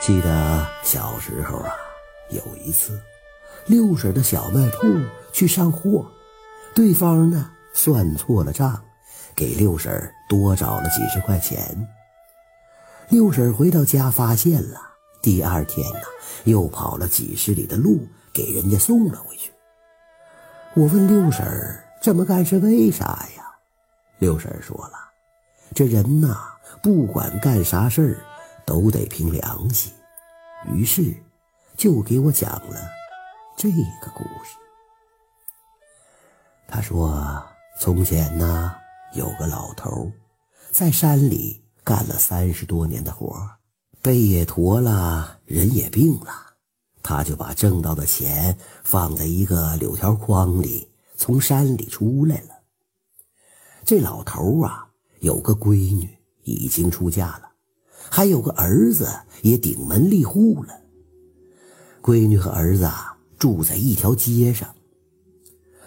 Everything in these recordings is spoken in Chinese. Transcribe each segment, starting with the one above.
记得小时候啊，有一次，六婶的小卖铺去上货，对方呢算错了账，给六婶多找了几十块钱。六婶回到家发现了，第二天呢又跑了几十里的路给人家送了回去。我问六婶这么干是为啥呀？六婶说了，这人呐，不管干啥事儿。都得凭良心，于是就给我讲了这个故事。他说：“从前呢，有个老头在山里干了三十多年的活背也驼了，人也病了，他就把挣到的钱放在一个柳条筐里，从山里出来了。这老头啊，有个闺女已经出嫁了。”还有个儿子也顶门立户了。闺女和儿子住在一条街上。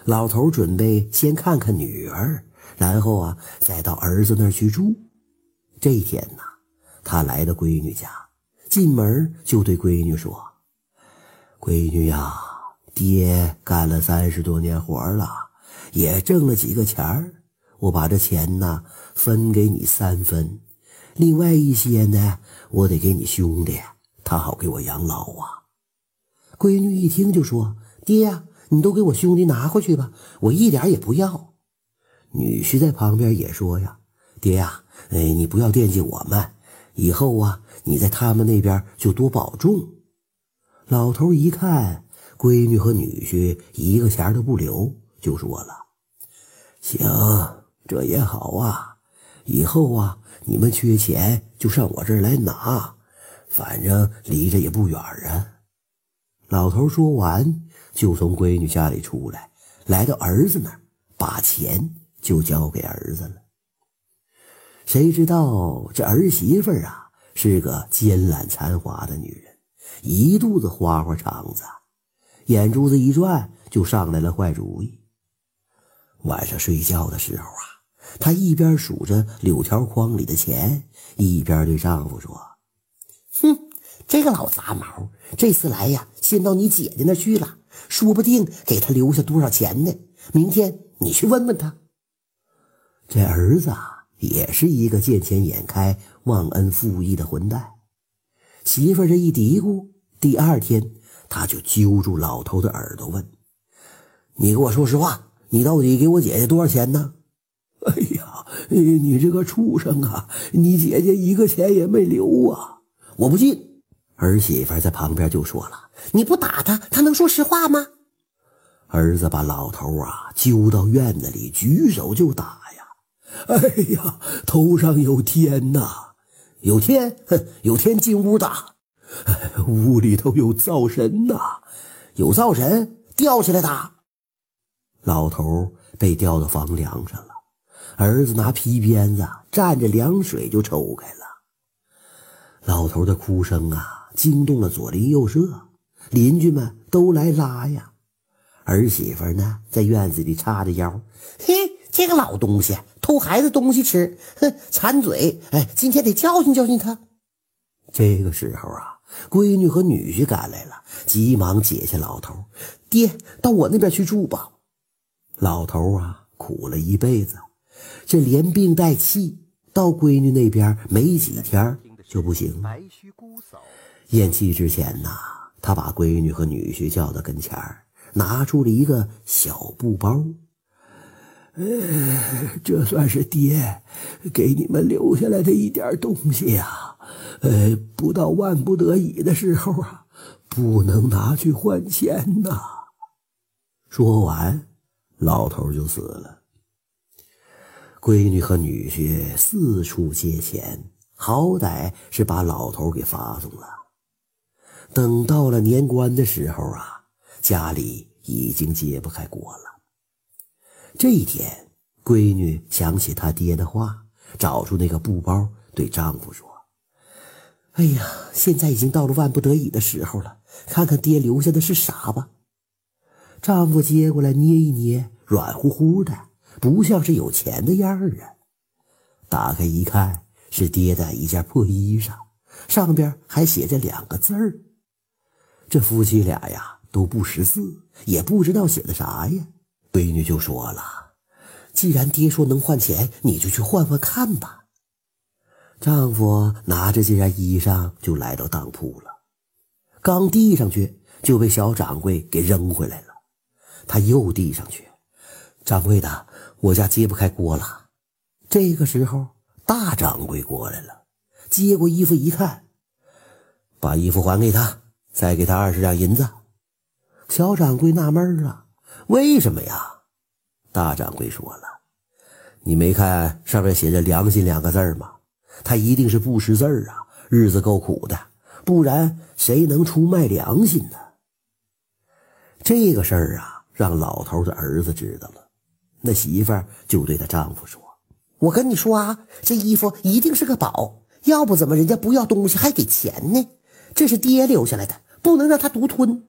老头准备先看看女儿，然后啊再到儿子那儿去住。这一天呐，他来到闺女家，进门就对闺女说：“闺女呀，爹干了三十多年活了，也挣了几个钱儿，我把这钱呢分给你三分。”另外一些呢，我得给你兄弟，他好给我养老啊。闺女一听就说：“爹呀，你都给我兄弟拿回去吧，我一点也不要。”女婿在旁边也说：“呀，爹呀，哎，你不要惦记我们，以后啊，你在他们那边就多保重。”老头一看闺女和女婿一个钱都不留，就说了：“行，这也好啊，以后啊。”你们缺钱就上我这儿来拿，反正离着也不远啊。老头说完，就从闺女家里出来，来到儿子那儿，把钱就交给儿子了。谁知道这儿媳妇啊是个奸懒残滑的女人，一肚子花花肠子，眼珠子一转就上来了坏主意。晚上睡觉的时候啊。她一边数着柳条筐里的钱，一边对丈夫说：“哼，这个老杂毛，这次来呀，先到你姐姐那去了，说不定给他留下多少钱呢。明天你去问问他。”这儿子，也是一个见钱眼开、忘恩负义的混蛋。媳妇这一嘀咕，第二天他就揪住老头的耳朵问：“你给我说实话，你到底给我姐姐多少钱呢？”哎呀，你这个畜生啊！你姐姐一个钱也没留啊！我不信。儿媳妇在旁边就说了：“你不打他，他能说实话吗？”儿子把老头啊揪到院子里，举手就打呀！哎呀，头上有天呐！有天，哼，有天进屋打！屋里头有灶神呐！有灶神，吊起来打！老头被吊到房梁上了。儿子拿皮鞭子蘸着凉水就抽开了。老头的哭声啊，惊动了左邻右舍，邻居们都来拉呀。儿媳妇呢，在院子里叉着腰，嘿，这个老东西偷孩子东西吃，哼，馋嘴！哎，今天得教训教训他。这个时候啊，闺女和女婿赶来了，急忙解下老头，爹，到我那边去住吧。老头啊，苦了一辈子。这连病带气到闺女那边没几天就不行了。咽气之前呐，他把闺女和女婿叫到跟前拿出了一个小布包。呃，这算是爹给你们留下来的一点东西呀。呃，不到万不得已的时候啊，不能拿去换钱呐。说完，老头就死了。闺女和女婿四处借钱，好歹是把老头给发送了。等到了年关的时候啊，家里已经揭不开锅了。这一天，闺女想起她爹的话，找出那个布包，对丈夫说：“哎呀，现在已经到了万不得已的时候了，看看爹留下的是啥吧。”丈夫接过来捏一捏，软乎乎的。不像是有钱的样儿啊！打开一看，是爹的一件破衣裳，上边还写着两个字儿。这夫妻俩呀都不识字，也不知道写的啥呀。闺女就说了：“既然爹说能换钱，你就去换换看吧。”丈夫拿着这件衣裳就来到当铺了，刚递上去就被小掌柜给扔回来了。他又递上去，掌柜的，我家揭不开锅了。这个时候，大掌柜过来了，接过衣服一看，把衣服还给他，再给他二十两银子。小掌柜纳闷了，为什么呀？大掌柜说了：“你没看上面写着‘良心’两个字吗？他一定是不识字啊，日子够苦的，不然谁能出卖良心呢？”这个事儿啊。让老头的儿子知道了，那媳妇儿就对她丈夫说：“我跟你说啊，这衣服一定是个宝，要不怎么人家不要东西还给钱呢？这是爹留下来的，不能让他独吞。”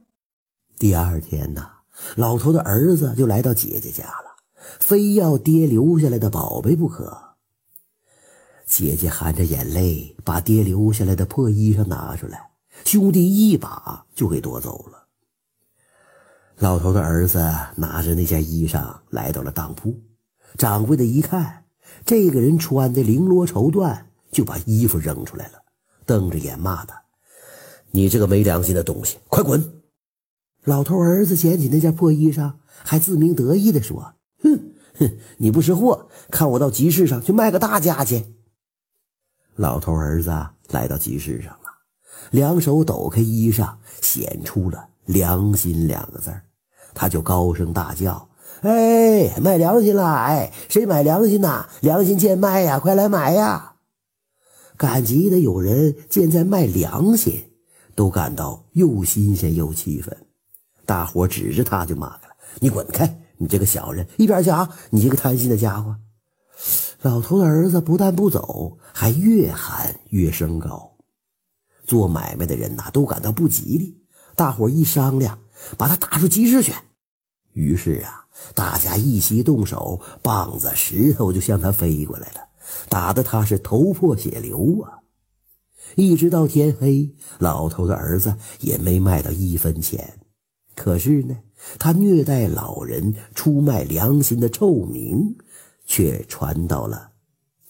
第二天呢，老头的儿子就来到姐姐家了，非要爹留下来的宝贝不可。姐姐含着眼泪把爹留下来的破衣裳拿出来，兄弟一把就给夺走了。老头的儿子拿着那件衣裳来到了当铺，掌柜的一看，这个人穿的绫罗绸缎，就把衣服扔出来了，瞪着眼骂他：“你这个没良心的东西，快滚！”老头儿子捡起那件破衣裳，还自鸣得意地说：“哼哼，你不识货，看我到集市上去卖个大价去。”老头儿子来到集市上了，两手抖开衣裳，显出了。良心两个字他就高声大叫：“哎，卖良心了！哎，谁买良心呐？良心贱卖呀！快来买呀！”赶集的有人见在卖良心，都感到又新鲜又气愤。大伙指着他就骂他了：“你滚开！你这个小人，一边去啊！你这个贪心的家伙！”老头的儿子不但不走，还越喊越声高。做买卖的人呐，都感到不吉利。大伙一商量，把他打出集市去。于是啊，大家一齐动手，棒子、石头就向他飞过来了，打得他是头破血流啊！一直到天黑，老头的儿子也没卖到一分钱。可是呢，他虐待老人、出卖良心的臭名，却传到了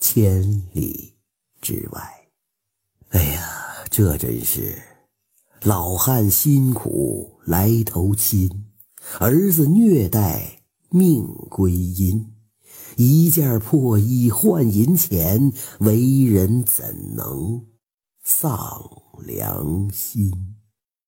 千里之外。哎呀，这真是……老汉辛苦来投亲，儿子虐待命归阴。一件破衣换银钱，为人怎能丧良心？